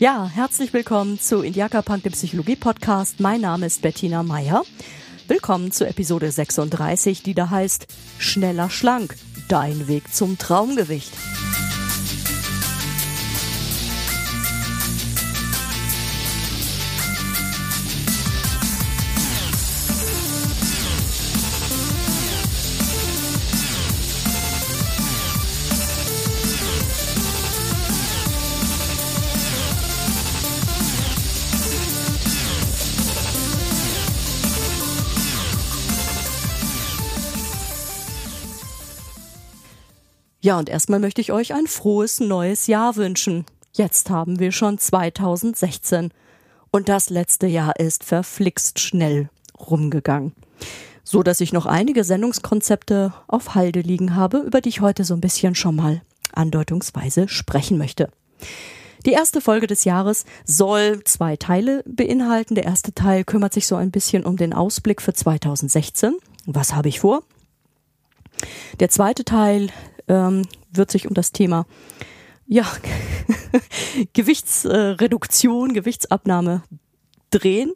Ja, herzlich willkommen zu Indiaka Punk, dem Psychologie-Podcast. Mein Name ist Bettina Meyer. Willkommen zu Episode 36, die da heißt Schneller schlank. Dein Weg zum Traumgewicht. Ja, und erstmal möchte ich euch ein frohes neues Jahr wünschen. Jetzt haben wir schon 2016 und das letzte Jahr ist verflixt schnell rumgegangen. So dass ich noch einige Sendungskonzepte auf Halde liegen habe, über die ich heute so ein bisschen schon mal andeutungsweise sprechen möchte. Die erste Folge des Jahres soll zwei Teile beinhalten. Der erste Teil kümmert sich so ein bisschen um den Ausblick für 2016. Was habe ich vor? Der zweite Teil ähm, wird sich um das Thema ja, Gewichtsreduktion, Gewichtsabnahme drehen.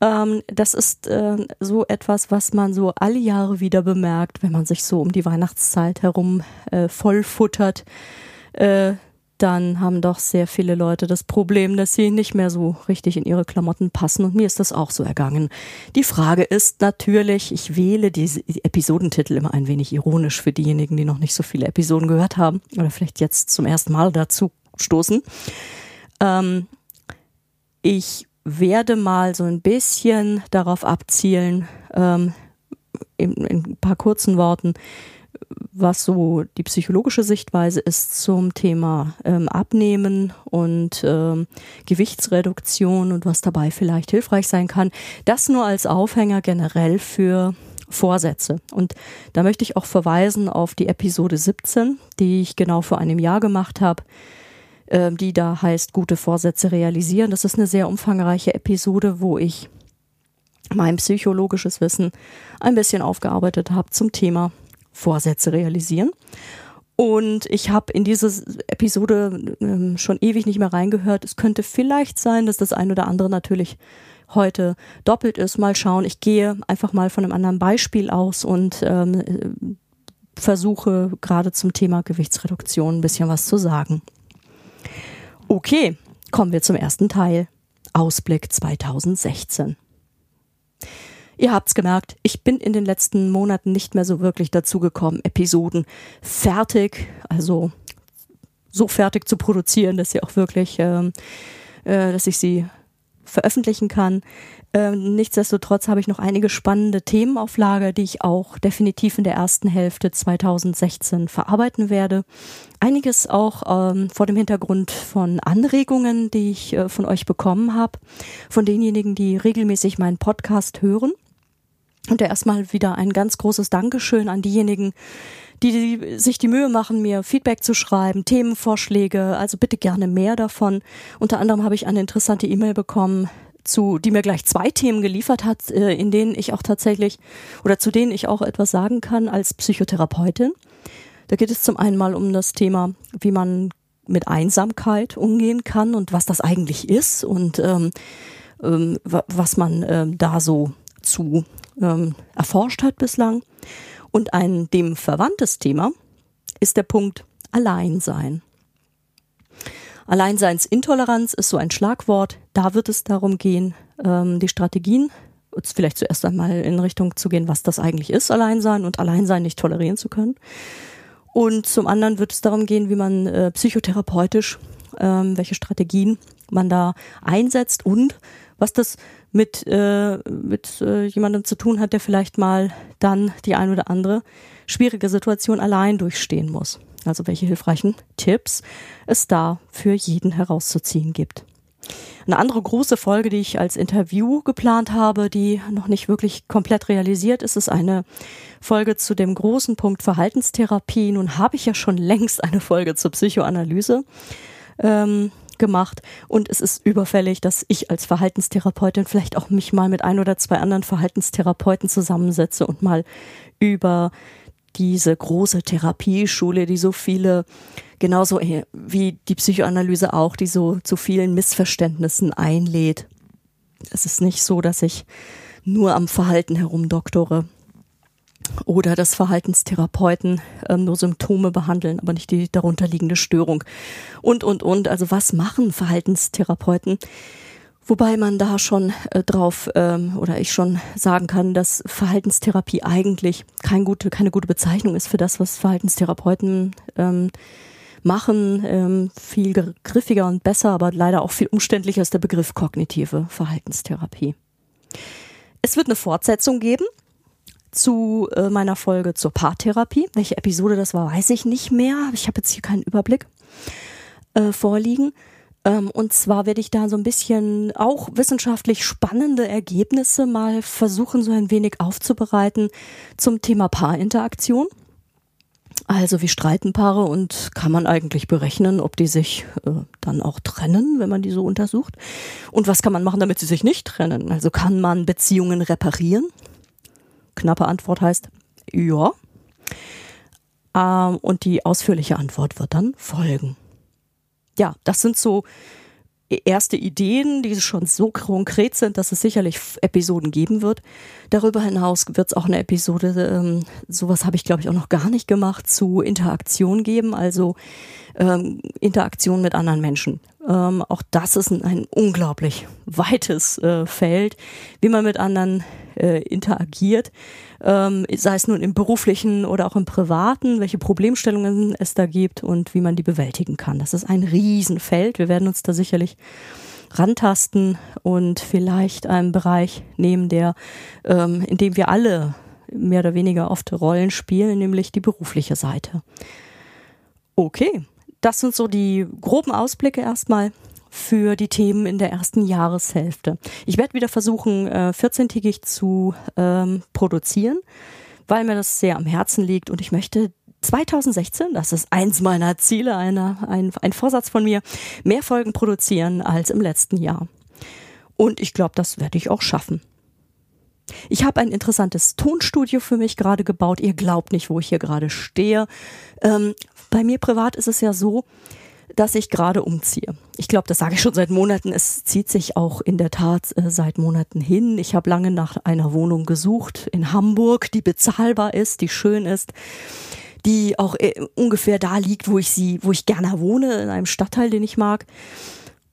Ähm, das ist äh, so etwas, was man so alle Jahre wieder bemerkt, wenn man sich so um die Weihnachtszeit herum äh, vollfuttert. Äh, dann haben doch sehr viele Leute das Problem, dass sie nicht mehr so richtig in ihre Klamotten passen. Und mir ist das auch so ergangen. Die Frage ist natürlich, ich wähle diese Episodentitel immer ein wenig ironisch für diejenigen, die noch nicht so viele Episoden gehört haben oder vielleicht jetzt zum ersten Mal dazu stoßen. Ähm, ich werde mal so ein bisschen darauf abzielen, ähm, in, in ein paar kurzen Worten, was so die psychologische Sichtweise ist zum Thema ähm, Abnehmen und ähm, Gewichtsreduktion und was dabei vielleicht hilfreich sein kann. Das nur als Aufhänger generell für Vorsätze. Und da möchte ich auch verweisen auf die Episode 17, die ich genau vor einem Jahr gemacht habe, äh, die da heißt Gute Vorsätze realisieren. Das ist eine sehr umfangreiche Episode, wo ich mein psychologisches Wissen ein bisschen aufgearbeitet habe zum Thema Vorsätze realisieren. Und ich habe in diese Episode ähm, schon ewig nicht mehr reingehört. Es könnte vielleicht sein, dass das ein oder andere natürlich heute doppelt ist. Mal schauen. Ich gehe einfach mal von einem anderen Beispiel aus und ähm, versuche gerade zum Thema Gewichtsreduktion ein bisschen was zu sagen. Okay, kommen wir zum ersten Teil. Ausblick 2016. Ihr habt's gemerkt, ich bin in den letzten Monaten nicht mehr so wirklich dazu gekommen, Episoden fertig, also so fertig zu produzieren, dass sie auch wirklich, ähm, äh, dass ich sie veröffentlichen kann. Ähm, nichtsdestotrotz habe ich noch einige spannende Themen auf Lager, die ich auch definitiv in der ersten Hälfte 2016 verarbeiten werde. Einiges auch ähm, vor dem Hintergrund von Anregungen, die ich äh, von euch bekommen habe, von denjenigen, die regelmäßig meinen Podcast hören. Und erstmal wieder ein ganz großes Dankeschön an diejenigen, die, die sich die Mühe machen, mir Feedback zu schreiben, Themenvorschläge, also bitte gerne mehr davon. Unter anderem habe ich eine interessante E-Mail bekommen, zu, die mir gleich zwei Themen geliefert hat, äh, in denen ich auch tatsächlich oder zu denen ich auch etwas sagen kann als Psychotherapeutin. Da geht es zum einen mal um das Thema, wie man mit Einsamkeit umgehen kann und was das eigentlich ist und ähm, ähm, was man ähm, da so zu ähm, erforscht hat bislang. Und ein dem verwandtes Thema ist der Punkt Alleinsein. Alleinseinsintoleranz ist so ein Schlagwort. Da wird es darum gehen, ähm, die Strategien, vielleicht zuerst einmal in Richtung zu gehen, was das eigentlich ist, Alleinsein und Alleinsein nicht tolerieren zu können. Und zum anderen wird es darum gehen, wie man äh, psychotherapeutisch, ähm, welche Strategien man da einsetzt und was das mit, äh, mit äh, jemandem zu tun hat, der vielleicht mal dann die ein oder andere schwierige Situation allein durchstehen muss. Also welche hilfreichen Tipps es da für jeden herauszuziehen gibt. Eine andere große Folge, die ich als Interview geplant habe, die noch nicht wirklich komplett realisiert ist, ist eine Folge zu dem großen Punkt Verhaltenstherapie. Nun habe ich ja schon längst eine Folge zur Psychoanalyse. Ähm, gemacht und es ist überfällig, dass ich als Verhaltenstherapeutin vielleicht auch mich mal mit ein oder zwei anderen Verhaltenstherapeuten zusammensetze und mal über diese große Therapieschule, die so viele, genauso wie die Psychoanalyse auch, die so zu vielen Missverständnissen einlädt. Es ist nicht so, dass ich nur am Verhalten herumdoktore oder dass Verhaltenstherapeuten ähm, nur Symptome behandeln, aber nicht die darunterliegende Störung. Und, und, und. Also was machen Verhaltenstherapeuten? Wobei man da schon äh, drauf ähm, oder ich schon sagen kann, dass Verhaltenstherapie eigentlich kein gute, keine gute Bezeichnung ist für das, was Verhaltenstherapeuten ähm, machen. Ähm, viel griffiger und besser, aber leider auch viel umständlicher ist der Begriff kognitive Verhaltenstherapie. Es wird eine Fortsetzung geben zu äh, meiner Folge zur Paartherapie. Welche Episode das war, weiß ich nicht mehr. Ich habe jetzt hier keinen Überblick äh, vorliegen. Ähm, und zwar werde ich da so ein bisschen auch wissenschaftlich spannende Ergebnisse mal versuchen, so ein wenig aufzubereiten zum Thema Paarinteraktion. Also wie streiten Paare und kann man eigentlich berechnen, ob die sich äh, dann auch trennen, wenn man die so untersucht? Und was kann man machen, damit sie sich nicht trennen? Also kann man Beziehungen reparieren? Knappe Antwort heißt ja. Ähm, und die ausführliche Antwort wird dann folgen ja, das sind so erste Ideen, die schon so konkret sind, dass es sicherlich Episoden geben wird. Darüber hinaus wird es auch eine Episode, ähm, sowas habe ich glaube ich auch noch gar nicht gemacht, zu Interaktion geben, also ähm, Interaktion mit anderen Menschen. Ähm, auch das ist ein, ein unglaublich weites äh, Feld, wie man mit anderen äh, interagiert, ähm, sei es nun im beruflichen oder auch im privaten, welche Problemstellungen es da gibt und wie man die bewältigen kann. Das ist ein Riesenfeld. Wir werden uns da sicherlich rantasten und vielleicht einen Bereich nehmen, der, ähm, in dem wir alle mehr oder weniger oft Rollen spielen, nämlich die berufliche Seite. Okay, das sind so die groben Ausblicke erstmal für die Themen in der ersten Jahreshälfte. Ich werde wieder versuchen, äh, 14-tägig zu ähm, produzieren, weil mir das sehr am Herzen liegt und ich möchte 2016, das ist eins meiner Ziele, eine, ein, ein Vorsatz von mir, mehr Folgen produzieren als im letzten Jahr. Und ich glaube, das werde ich auch schaffen. Ich habe ein interessantes Tonstudio für mich gerade gebaut. Ihr glaubt nicht, wo ich hier gerade stehe. Ähm, bei mir privat ist es ja so, dass ich gerade umziehe. Ich glaube, das sage ich schon seit Monaten. Es zieht sich auch in der Tat äh, seit Monaten hin. Ich habe lange nach einer Wohnung gesucht in Hamburg, die bezahlbar ist, die schön ist, die auch äh, ungefähr da liegt, wo ich sie, wo ich gerne wohne, in einem Stadtteil, den ich mag.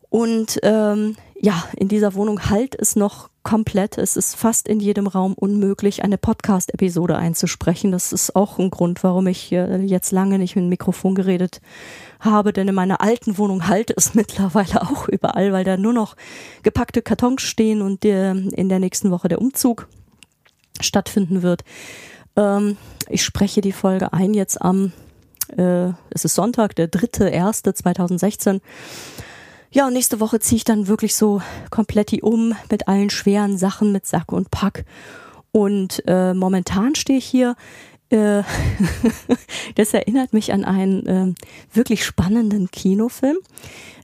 Und ähm, ja, in dieser Wohnung halt es noch komplett. Es ist fast in jedem Raum unmöglich, eine Podcast-Episode einzusprechen. Das ist auch ein Grund, warum ich äh, jetzt lange nicht mit dem Mikrofon geredet habe, denn in meiner alten Wohnung halte es mittlerweile auch überall, weil da nur noch gepackte Kartons stehen und der, in der nächsten Woche der Umzug stattfinden wird. Ähm, ich spreche die Folge ein jetzt am, äh, es ist Sonntag, der dritte, erste 2016. Ja, und nächste Woche ziehe ich dann wirklich so komplett die um mit allen schweren Sachen, mit Sack und Pack. Und äh, momentan stehe ich hier äh, das erinnert mich an einen äh, wirklich spannenden Kinofilm.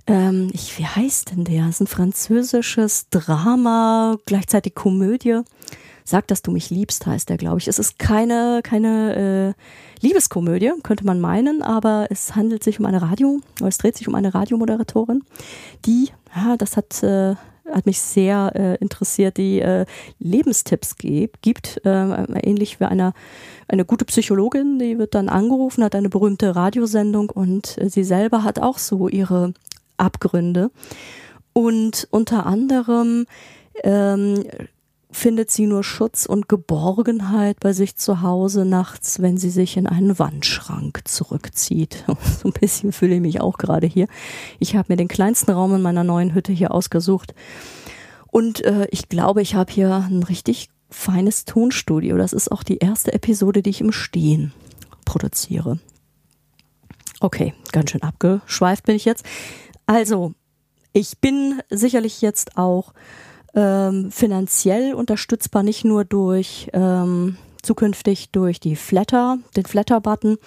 Ähm, ich, wie heißt denn der? Das ist ein französisches Drama, gleichzeitig Komödie. Sag, dass du mich liebst, heißt der, glaube ich. Es ist keine, keine äh, Liebeskomödie, könnte man meinen, aber es handelt sich um eine Radio, es dreht sich um eine Radiomoderatorin, die, ja, das hat äh, hat mich sehr äh, interessiert, die äh, Lebenstipps gibt, äh, ähnlich wie einer eine gute Psychologin, die wird dann angerufen, hat eine berühmte Radiosendung und äh, sie selber hat auch so ihre Abgründe. Und unter anderem ähm, findet sie nur Schutz und Geborgenheit bei sich zu Hause nachts, wenn sie sich in einen Wandschrank zurückzieht. So ein bisschen fühle ich mich auch gerade hier. Ich habe mir den kleinsten Raum in meiner neuen Hütte hier ausgesucht. Und äh, ich glaube, ich habe hier ein richtig feines Tonstudio. Das ist auch die erste Episode, die ich im Stehen produziere. Okay, ganz schön abgeschweift bin ich jetzt. Also, ich bin sicherlich jetzt auch ähm, finanziell unterstützbar, nicht nur durch ähm, zukünftig durch die Flatter, den Flatter-Button,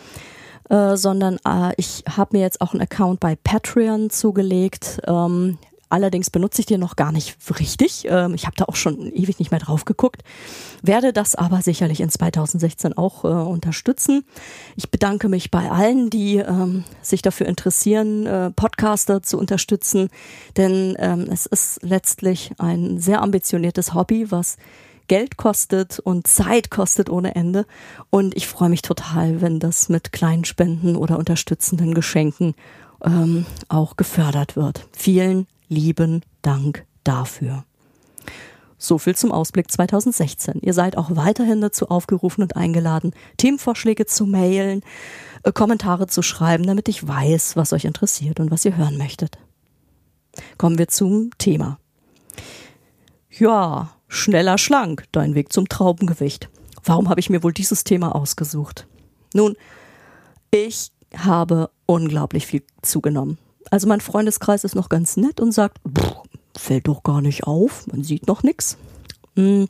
äh, sondern äh, ich habe mir jetzt auch einen Account bei Patreon zugelegt. Ähm, Allerdings benutze ich den noch gar nicht richtig. Ähm, ich habe da auch schon ewig nicht mehr drauf geguckt. Werde das aber sicherlich in 2016 auch äh, unterstützen. Ich bedanke mich bei allen, die ähm, sich dafür interessieren, äh, Podcaster zu unterstützen. Denn ähm, es ist letztlich ein sehr ambitioniertes Hobby, was Geld kostet und Zeit kostet ohne Ende. Und ich freue mich total, wenn das mit kleinen Spenden oder unterstützenden Geschenken ähm, auch gefördert wird. Vielen lieben Dank dafür. So viel zum Ausblick 2016. Ihr seid auch weiterhin dazu aufgerufen und eingeladen, Themenvorschläge zu mailen, äh, Kommentare zu schreiben, damit ich weiß, was euch interessiert und was ihr hören möchtet. Kommen wir zum Thema. Ja, Schneller schlank, dein Weg zum Traubengewicht. Warum habe ich mir wohl dieses Thema ausgesucht? Nun, ich habe unglaublich viel zugenommen. Also mein Freundeskreis ist noch ganz nett und sagt, fällt doch gar nicht auf, man sieht noch nichts. Hm,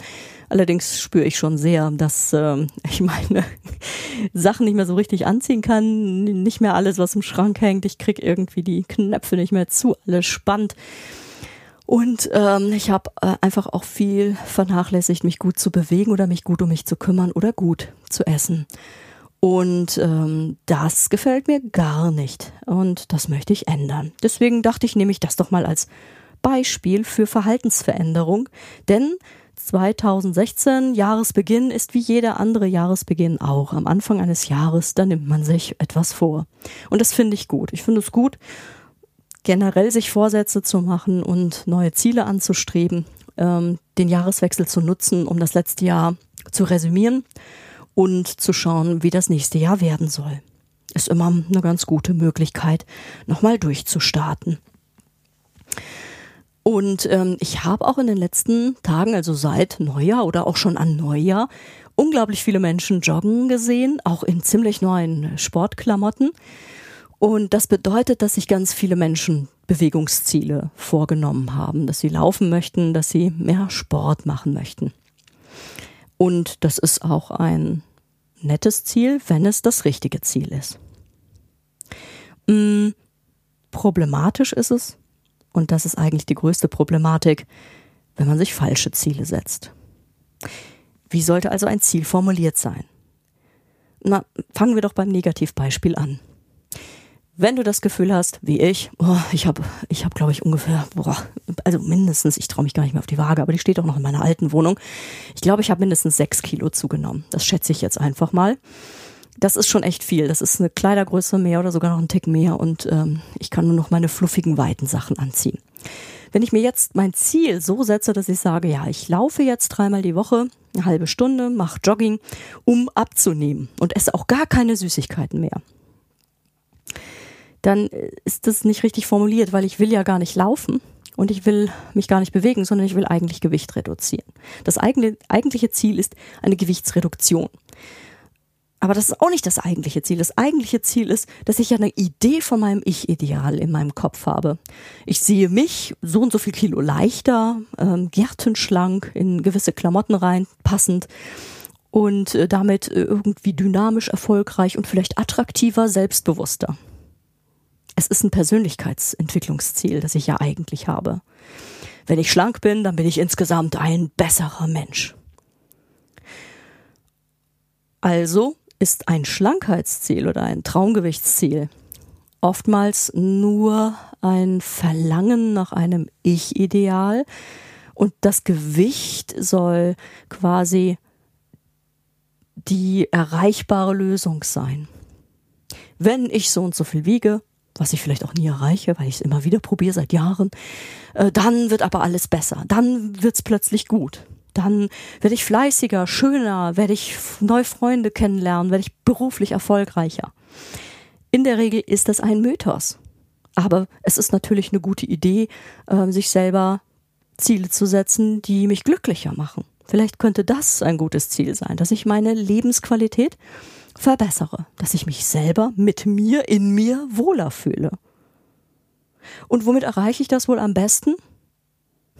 allerdings spüre ich schon sehr, dass äh, ich meine Sachen nicht mehr so richtig anziehen kann, nicht mehr alles, was im Schrank hängt. Ich kriege irgendwie die Knöpfe nicht mehr zu, alles spannt. Und ähm, ich habe äh, einfach auch viel vernachlässigt, mich gut zu bewegen oder mich gut um mich zu kümmern oder gut zu essen. Und ähm, das gefällt mir gar nicht. Und das möchte ich ändern. Deswegen dachte ich, nehme ich das doch mal als Beispiel für Verhaltensveränderung. Denn 2016, Jahresbeginn, ist wie jeder andere Jahresbeginn auch. Am Anfang eines Jahres, da nimmt man sich etwas vor. Und das finde ich gut. Ich finde es gut, generell sich Vorsätze zu machen und neue Ziele anzustreben, ähm, den Jahreswechsel zu nutzen, um das letzte Jahr zu resümieren und zu schauen, wie das nächste Jahr werden soll. Ist immer eine ganz gute Möglichkeit, nochmal durchzustarten. Und ähm, ich habe auch in den letzten Tagen, also seit Neujahr oder auch schon an Neujahr, unglaublich viele Menschen joggen gesehen, auch in ziemlich neuen Sportklamotten. Und das bedeutet, dass sich ganz viele Menschen Bewegungsziele vorgenommen haben, dass sie laufen möchten, dass sie mehr Sport machen möchten. Und das ist auch ein nettes Ziel, wenn es das richtige Ziel ist. Hm, problematisch ist es, und das ist eigentlich die größte Problematik, wenn man sich falsche Ziele setzt. Wie sollte also ein Ziel formuliert sein? Na, fangen wir doch beim Negativbeispiel an wenn du das Gefühl hast, wie ich, oh, ich habe, ich habe, glaube ich, ungefähr, boah, also mindestens, ich traue mich gar nicht mehr auf die Waage, aber die steht auch noch in meiner alten Wohnung. Ich glaube, ich habe mindestens sechs Kilo zugenommen. Das schätze ich jetzt einfach mal. Das ist schon echt viel. Das ist eine Kleidergröße mehr oder sogar noch ein Tick mehr und ähm, ich kann nur noch meine fluffigen, weiten Sachen anziehen. Wenn ich mir jetzt mein Ziel so setze, dass ich sage, ja, ich laufe jetzt dreimal die Woche, eine halbe Stunde, mache Jogging, um abzunehmen und esse auch gar keine Süßigkeiten mehr dann ist das nicht richtig formuliert, weil ich will ja gar nicht laufen und ich will mich gar nicht bewegen, sondern ich will eigentlich Gewicht reduzieren. Das eigene, eigentliche Ziel ist eine Gewichtsreduktion. Aber das ist auch nicht das eigentliche Ziel. Das eigentliche Ziel ist, dass ich ja eine Idee von meinem Ich-Ideal in meinem Kopf habe. Ich sehe mich so und so viel Kilo leichter, ähm, gärtenschlank, in gewisse Klamotten rein, passend und äh, damit äh, irgendwie dynamisch, erfolgreich und vielleicht attraktiver, selbstbewusster. Es ist ein Persönlichkeitsentwicklungsziel, das ich ja eigentlich habe. Wenn ich schlank bin, dann bin ich insgesamt ein besserer Mensch. Also ist ein Schlankheitsziel oder ein Traumgewichtsziel oftmals nur ein Verlangen nach einem Ich-Ideal und das Gewicht soll quasi die erreichbare Lösung sein. Wenn ich so und so viel wiege, was ich vielleicht auch nie erreiche, weil ich es immer wieder probiere seit Jahren, äh, dann wird aber alles besser. Dann wird's plötzlich gut. Dann werde ich fleißiger, schöner, werde ich neue Freunde kennenlernen, werde ich beruflich erfolgreicher. In der Regel ist das ein Mythos. Aber es ist natürlich eine gute Idee, äh, sich selber Ziele zu setzen, die mich glücklicher machen. Vielleicht könnte das ein gutes Ziel sein, dass ich meine Lebensqualität verbessere, dass ich mich selber mit mir, in mir wohler fühle. Und womit erreiche ich das wohl am besten?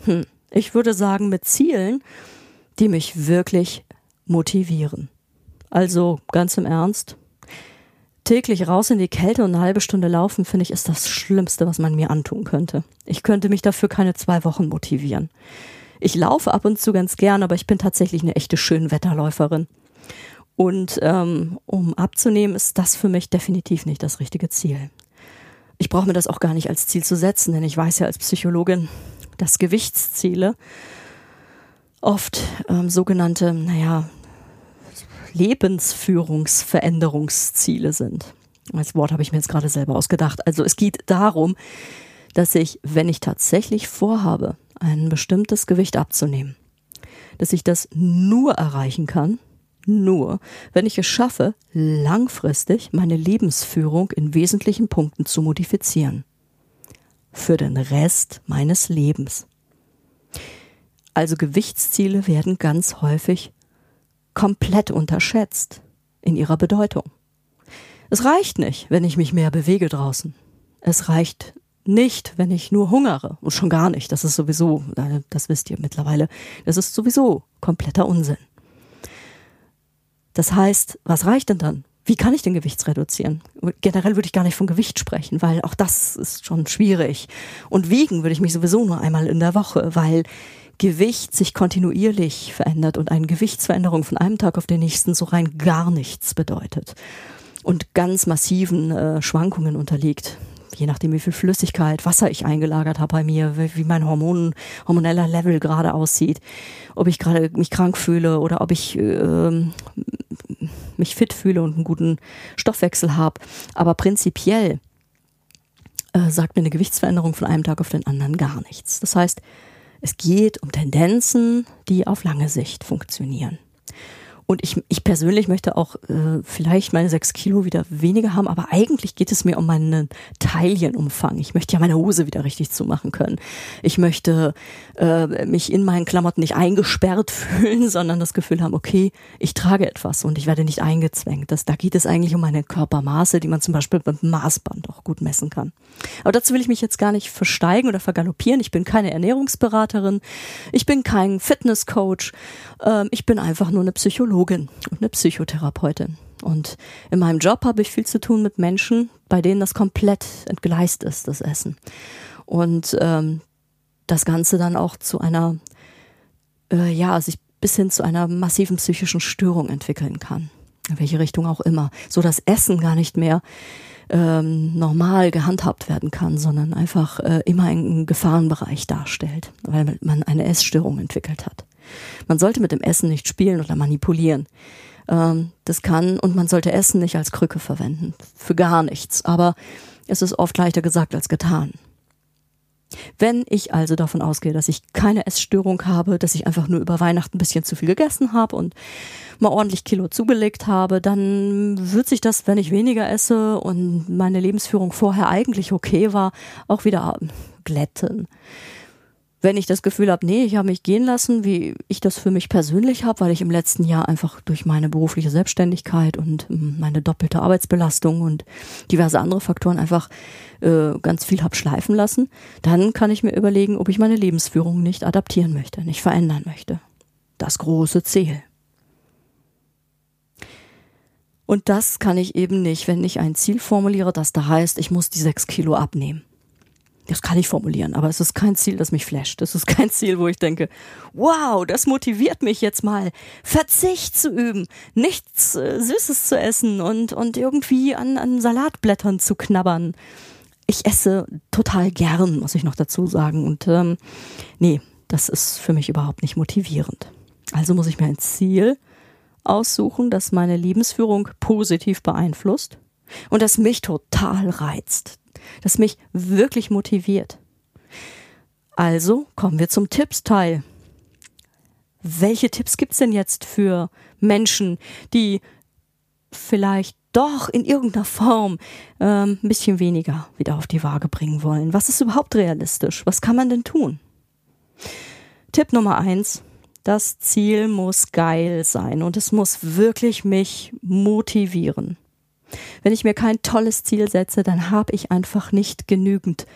Hm, ich würde sagen mit Zielen, die mich wirklich motivieren. Also ganz im Ernst, täglich raus in die Kälte und eine halbe Stunde laufen, finde ich, ist das Schlimmste, was man mir antun könnte. Ich könnte mich dafür keine zwei Wochen motivieren. Ich laufe ab und zu ganz gern, aber ich bin tatsächlich eine echte Schönwetterläuferin. Und ähm, um abzunehmen, ist das für mich definitiv nicht das richtige Ziel. Ich brauche mir das auch gar nicht als Ziel zu setzen, denn ich weiß ja als Psychologin, dass Gewichtsziele oft ähm, sogenannte, naja, Lebensführungsveränderungsziele sind. Als Wort habe ich mir jetzt gerade selber ausgedacht. Also es geht darum, dass ich, wenn ich tatsächlich vorhabe, ein bestimmtes Gewicht abzunehmen, dass ich das nur erreichen kann, nur, wenn ich es schaffe, langfristig meine Lebensführung in wesentlichen Punkten zu modifizieren. Für den Rest meines Lebens. Also Gewichtsziele werden ganz häufig komplett unterschätzt in ihrer Bedeutung. Es reicht nicht, wenn ich mich mehr bewege draußen. Es reicht nicht, wenn ich nur hungere. Und schon gar nicht. Das ist sowieso, das wisst ihr mittlerweile, das ist sowieso kompletter Unsinn. Das heißt, was reicht denn dann? Wie kann ich den Gewicht reduzieren? Generell würde ich gar nicht von Gewicht sprechen, weil auch das ist schon schwierig. Und wiegen würde ich mich sowieso nur einmal in der Woche, weil Gewicht sich kontinuierlich verändert und eine Gewichtsveränderung von einem Tag auf den nächsten so rein gar nichts bedeutet und ganz massiven äh, Schwankungen unterliegt. Je nachdem, wie viel Flüssigkeit, Wasser ich eingelagert habe bei mir, wie mein Hormon, hormoneller Level gerade aussieht, ob ich gerade mich krank fühle oder ob ich äh, mich fit fühle und einen guten Stoffwechsel habe. Aber prinzipiell äh, sagt mir eine Gewichtsveränderung von einem Tag auf den anderen gar nichts. Das heißt, es geht um Tendenzen, die auf lange Sicht funktionieren. Und ich, ich persönlich möchte auch äh, vielleicht meine sechs Kilo wieder weniger haben, aber eigentlich geht es mir um meinen Teilchenumfang. Ich möchte ja meine Hose wieder richtig zumachen können. Ich möchte äh, mich in meinen Klamotten nicht eingesperrt fühlen, sondern das Gefühl haben, okay, ich trage etwas und ich werde nicht eingezwängt. Das, da geht es eigentlich um meine Körpermaße, die man zum Beispiel beim Maßband auch gut messen kann. Aber dazu will ich mich jetzt gar nicht versteigen oder vergaloppieren. Ich bin keine Ernährungsberaterin. Ich bin kein Fitnesscoach. Ähm, ich bin einfach nur eine Psychologin Psychologin und eine Psychotherapeutin. Und in meinem Job habe ich viel zu tun mit Menschen, bei denen das komplett entgleist ist, das Essen. Und ähm, das Ganze dann auch zu einer, äh, ja, sich bis hin zu einer massiven psychischen Störung entwickeln kann. In welche Richtung auch immer. So dass Essen gar nicht mehr ähm, normal gehandhabt werden kann, sondern einfach äh, immer einen Gefahrenbereich darstellt, weil man eine Essstörung entwickelt hat. Man sollte mit dem Essen nicht spielen oder manipulieren. Ähm, das kann und man sollte Essen nicht als Krücke verwenden. Für gar nichts. Aber es ist oft leichter gesagt als getan. Wenn ich also davon ausgehe, dass ich keine Essstörung habe, dass ich einfach nur über Weihnachten ein bisschen zu viel gegessen habe und mal ordentlich Kilo zugelegt habe, dann wird sich das, wenn ich weniger esse und meine Lebensführung vorher eigentlich okay war, auch wieder glätten wenn ich das Gefühl habe, nee, ich habe mich gehen lassen, wie ich das für mich persönlich habe, weil ich im letzten Jahr einfach durch meine berufliche Selbstständigkeit und ähm, meine doppelte Arbeitsbelastung und diverse andere Faktoren einfach äh, ganz viel habe schleifen lassen, dann kann ich mir überlegen, ob ich meine Lebensführung nicht adaptieren möchte, nicht verändern möchte. Das große Ziel. Und das kann ich eben nicht, wenn ich ein Ziel formuliere, das da heißt, ich muss die sechs Kilo abnehmen das kann ich formulieren, aber es ist kein Ziel, das mich flasht. Es ist kein Ziel, wo ich denke, wow, das motiviert mich jetzt mal, Verzicht zu üben, nichts äh, Süßes zu essen und, und irgendwie an, an Salatblättern zu knabbern. Ich esse total gern, muss ich noch dazu sagen. Und ähm, nee, das ist für mich überhaupt nicht motivierend. Also muss ich mir ein Ziel aussuchen, das meine Lebensführung positiv beeinflusst und das mich total reizt das mich wirklich motiviert. Also kommen wir zum Tippsteil. Welche Tipps gibt's denn jetzt für Menschen, die vielleicht doch in irgendeiner Form ähm, ein bisschen weniger wieder auf die Waage bringen wollen? Was ist überhaupt realistisch? Was kann man denn tun? Tipp Nummer eins. Das Ziel muss geil sein und es muss wirklich mich motivieren. Wenn ich mir kein tolles Ziel setze, dann habe ich einfach nicht genügend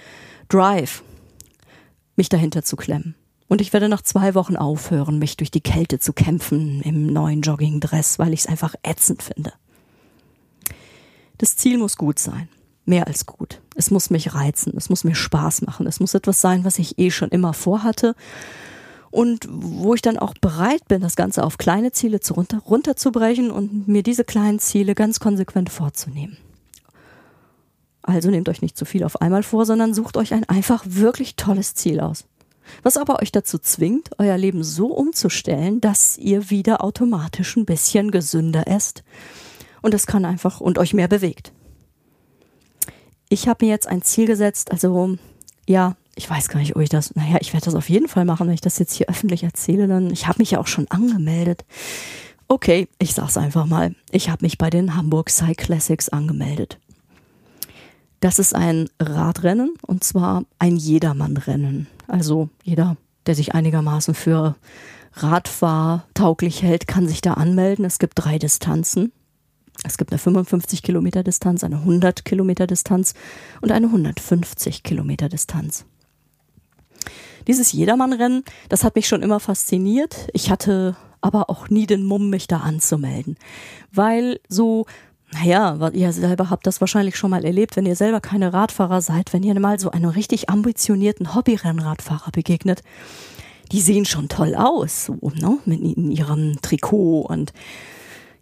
Drive, mich dahinter zu klemmen. Und ich werde nach zwei Wochen aufhören, mich durch die Kälte zu kämpfen im neuen Joggingdress, weil ich es einfach ätzend finde. Das Ziel muss gut sein. Mehr als gut. Es muss mich reizen. Es muss mir Spaß machen. Es muss etwas sein, was ich eh schon immer vorhatte. Und wo ich dann auch bereit bin, das Ganze auf kleine Ziele zu runter, runterzubrechen und mir diese kleinen Ziele ganz konsequent vorzunehmen. Also nehmt euch nicht zu viel auf einmal vor, sondern sucht euch ein einfach wirklich tolles Ziel aus. Was aber euch dazu zwingt, euer Leben so umzustellen, dass ihr wieder automatisch ein bisschen gesünder esst. Und das kann einfach und euch mehr bewegt. Ich habe mir jetzt ein Ziel gesetzt, also ja, ich weiß gar nicht, ob ich das, naja, ich werde das auf jeden Fall machen, wenn ich das jetzt hier öffentlich erzähle, dann, ich habe mich ja auch schon angemeldet. Okay, ich sag's einfach mal. Ich habe mich bei den Hamburg Cyclassics angemeldet. Das ist ein Radrennen und zwar ein Jedermannrennen. Also jeder, der sich einigermaßen für Radfahr tauglich hält, kann sich da anmelden. Es gibt drei Distanzen. Es gibt eine 55 Kilometer Distanz, eine 100 Kilometer Distanz und eine 150 Kilometer Distanz. Dieses Jedermannrennen, das hat mich schon immer fasziniert. Ich hatte aber auch nie den Mumm, mich da anzumelden, weil so naja, ihr selber habt das wahrscheinlich schon mal erlebt, wenn ihr selber keine Radfahrer seid, wenn ihr mal so einem richtig ambitionierten Hobbyrennradfahrer begegnet. Die sehen schon toll aus, so, ne? Mit in ihrem Trikot und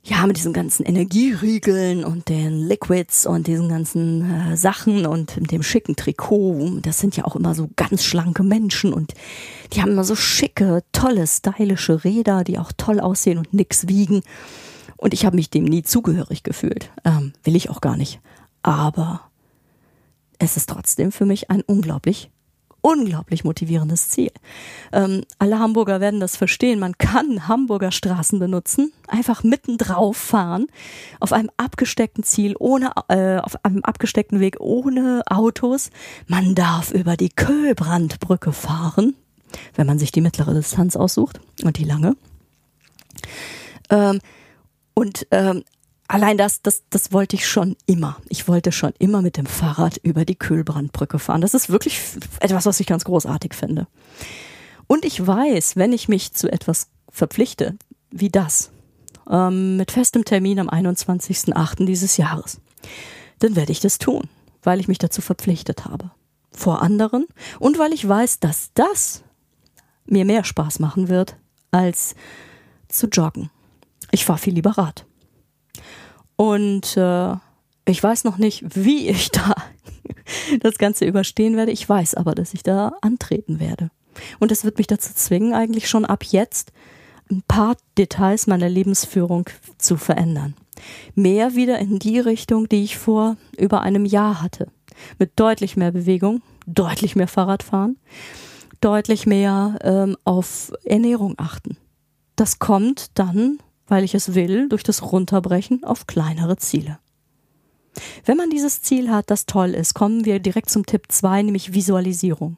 ja, mit diesen ganzen Energieriegeln und den Liquids und diesen ganzen äh, Sachen und mit dem schicken Trikot. Das sind ja auch immer so ganz schlanke Menschen und die haben immer so schicke, tolle, stylische Räder, die auch toll aussehen und nix wiegen. Und ich habe mich dem nie zugehörig gefühlt. Ähm, will ich auch gar nicht. Aber es ist trotzdem für mich ein unglaublich, unglaublich motivierendes Ziel. Ähm, alle Hamburger werden das verstehen. Man kann Hamburger Straßen benutzen, einfach mitten drauf fahren, auf einem abgesteckten Ziel, ohne, äh, auf einem abgesteckten Weg, ohne Autos. Man darf über die Köhlbrandbrücke fahren, wenn man sich die mittlere Distanz aussucht und die lange. Ähm, und ähm, allein das, das, das wollte ich schon immer. Ich wollte schon immer mit dem Fahrrad über die Kühlbrandbrücke fahren. Das ist wirklich etwas, was ich ganz großartig finde. Und ich weiß, wenn ich mich zu etwas verpflichte, wie das, ähm, mit festem Termin am 21.08. dieses Jahres, dann werde ich das tun, weil ich mich dazu verpflichtet habe. Vor anderen und weil ich weiß, dass das mir mehr Spaß machen wird, als zu joggen ich fahre viel lieber Rad. Und äh, ich weiß noch nicht, wie ich da das Ganze überstehen werde. Ich weiß aber, dass ich da antreten werde. Und es wird mich dazu zwingen, eigentlich schon ab jetzt ein paar Details meiner Lebensführung zu verändern. Mehr wieder in die Richtung, die ich vor über einem Jahr hatte. Mit deutlich mehr Bewegung, deutlich mehr Fahrradfahren, deutlich mehr ähm, auf Ernährung achten. Das kommt dann weil ich es will, durch das Runterbrechen auf kleinere Ziele. Wenn man dieses Ziel hat, das toll ist, kommen wir direkt zum Tipp 2, nämlich Visualisierung.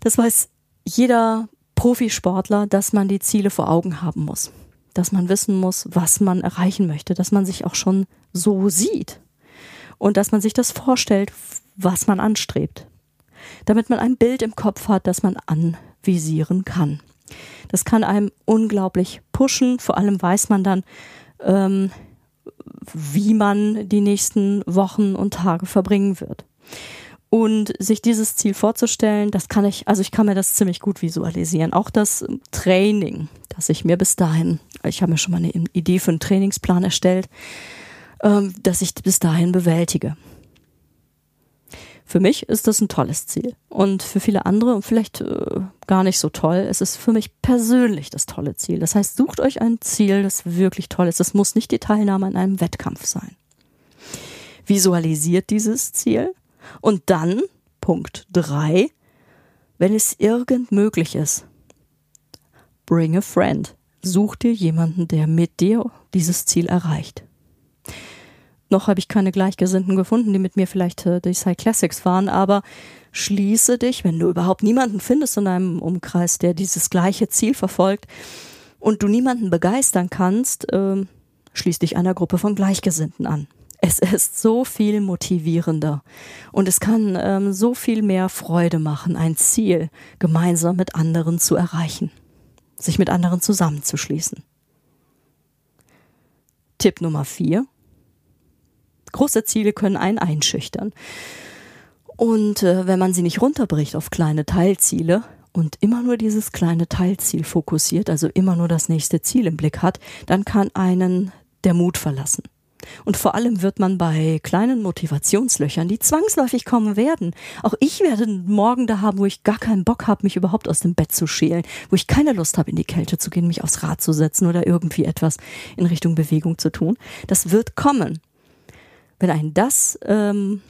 Das weiß jeder Profisportler, dass man die Ziele vor Augen haben muss, dass man wissen muss, was man erreichen möchte, dass man sich auch schon so sieht und dass man sich das vorstellt, was man anstrebt, damit man ein Bild im Kopf hat, das man anvisieren kann. Das kann einem unglaublich pushen. Vor allem weiß man dann, ähm, wie man die nächsten Wochen und Tage verbringen wird. Und sich dieses Ziel vorzustellen, das kann ich, also ich kann mir das ziemlich gut visualisieren. Auch das Training, das ich mir bis dahin, ich habe mir schon mal eine Idee für einen Trainingsplan erstellt, ähm, dass ich bis dahin bewältige. Für mich ist das ein tolles Ziel. Und für viele andere vielleicht äh, gar nicht so toll. Es ist für mich persönlich das tolle Ziel. Das heißt, sucht euch ein Ziel, das wirklich toll ist. Es muss nicht die Teilnahme an einem Wettkampf sein. Visualisiert dieses Ziel. Und dann, Punkt drei, wenn es irgend möglich ist, bring a friend. Such dir jemanden, der mit dir dieses Ziel erreicht. Noch habe ich keine Gleichgesinnten gefunden, die mit mir vielleicht äh, die Sci Classics fahren, aber schließe dich, wenn du überhaupt niemanden findest in einem Umkreis, der dieses gleiche Ziel verfolgt und du niemanden begeistern kannst, äh, schließ dich einer Gruppe von Gleichgesinnten an. Es ist so viel motivierender und es kann ähm, so viel mehr Freude machen, ein Ziel gemeinsam mit anderen zu erreichen, sich mit anderen zusammenzuschließen. Tipp Nummer vier große Ziele können einen einschüchtern. Und äh, wenn man sie nicht runterbricht auf kleine Teilziele und immer nur dieses kleine Teilziel fokussiert, also immer nur das nächste Ziel im Blick hat, dann kann einen der Mut verlassen. Und vor allem wird man bei kleinen Motivationslöchern, die zwangsläufig kommen werden. Auch ich werde Morgen da haben, wo ich gar keinen Bock habe, mich überhaupt aus dem Bett zu schälen, wo ich keine Lust habe, in die Kälte zu gehen, mich aufs Rad zu setzen oder irgendwie etwas in Richtung Bewegung zu tun. Das wird kommen. Wenn ein das ähm,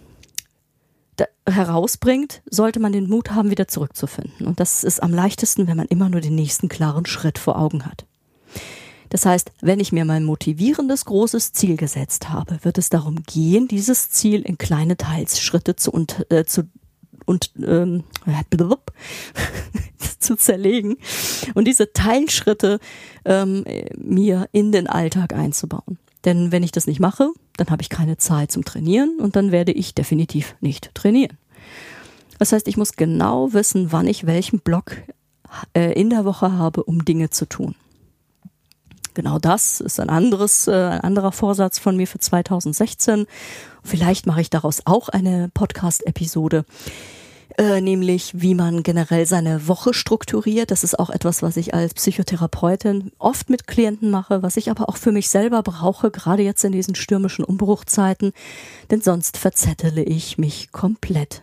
da herausbringt, sollte man den Mut haben, wieder zurückzufinden. Und das ist am leichtesten, wenn man immer nur den nächsten klaren Schritt vor Augen hat. Das heißt, wenn ich mir mein motivierendes großes Ziel gesetzt habe, wird es darum gehen, dieses Ziel in kleine Teilsschritte zu, und, äh, zu und ähm, zu zerlegen und diese Teilschritte ähm, mir in den Alltag einzubauen. Denn wenn ich das nicht mache, dann habe ich keine Zeit zum Trainieren und dann werde ich definitiv nicht trainieren. Das heißt, ich muss genau wissen, wann ich welchen Block äh, in der Woche habe, um Dinge zu tun. Genau das ist ein anderes, äh, ein anderer Vorsatz von mir für 2016. Vielleicht mache ich daraus auch eine Podcast-Episode. Äh, nämlich wie man generell seine Woche strukturiert. Das ist auch etwas, was ich als Psychotherapeutin oft mit Klienten mache, was ich aber auch für mich selber brauche, gerade jetzt in diesen stürmischen Umbruchzeiten, denn sonst verzettele ich mich komplett.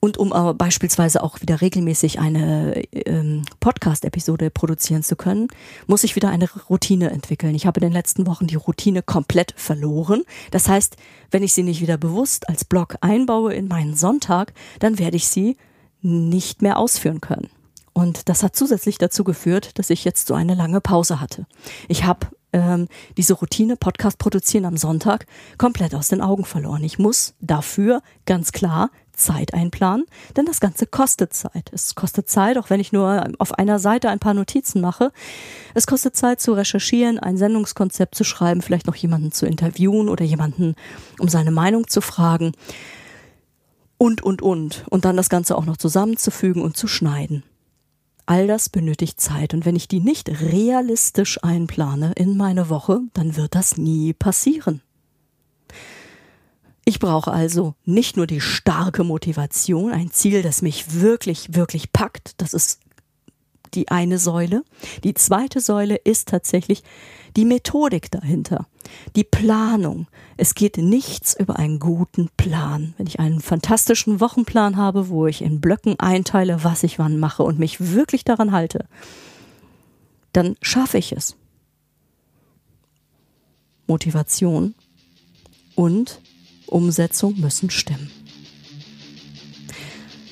Und um aber beispielsweise auch wieder regelmäßig eine ähm, Podcast-Episode produzieren zu können, muss ich wieder eine Routine entwickeln. Ich habe in den letzten Wochen die Routine komplett verloren. Das heißt, wenn ich sie nicht wieder bewusst als Blog einbaue in meinen Sonntag, dann werde ich sie nicht mehr ausführen können. Und das hat zusätzlich dazu geführt, dass ich jetzt so eine lange Pause hatte. Ich habe ähm, diese Routine Podcast produzieren am Sonntag komplett aus den Augen verloren. Ich muss dafür ganz klar Zeit einplanen, denn das Ganze kostet Zeit. Es kostet Zeit, auch wenn ich nur auf einer Seite ein paar Notizen mache. Es kostet Zeit zu recherchieren, ein Sendungskonzept zu schreiben, vielleicht noch jemanden zu interviewen oder jemanden um seine Meinung zu fragen. Und, und, und. Und dann das Ganze auch noch zusammenzufügen und zu schneiden. All das benötigt Zeit und wenn ich die nicht realistisch einplane in meine Woche, dann wird das nie passieren. Ich brauche also nicht nur die starke Motivation, ein Ziel, das mich wirklich, wirklich packt. Das ist die eine Säule. Die zweite Säule ist tatsächlich die Methodik dahinter, die Planung. Es geht nichts über einen guten Plan. Wenn ich einen fantastischen Wochenplan habe, wo ich in Blöcken einteile, was ich wann mache und mich wirklich daran halte, dann schaffe ich es. Motivation und Umsetzung müssen stimmen.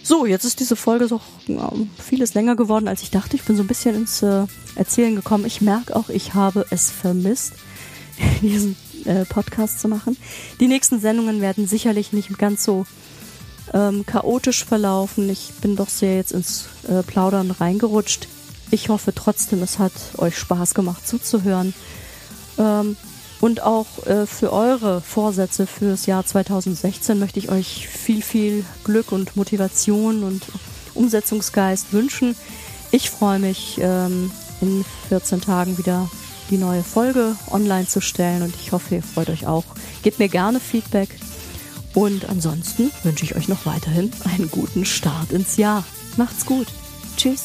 So, jetzt ist diese Folge doch ja, vieles länger geworden, als ich dachte. Ich bin so ein bisschen ins äh, Erzählen gekommen. Ich merke auch, ich habe es vermisst, diesen äh, Podcast zu machen. Die nächsten Sendungen werden sicherlich nicht ganz so ähm, chaotisch verlaufen. Ich bin doch sehr jetzt ins äh, Plaudern reingerutscht. Ich hoffe trotzdem, es hat euch Spaß gemacht zuzuhören. Ähm, und auch äh, für eure Vorsätze fürs Jahr 2016 möchte ich euch viel, viel Glück und Motivation und Umsetzungsgeist wünschen. Ich freue mich, ähm, in 14 Tagen wieder die neue Folge online zu stellen und ich hoffe, ihr freut euch auch. Gebt mir gerne Feedback und ansonsten wünsche ich euch noch weiterhin einen guten Start ins Jahr. Macht's gut. Tschüss.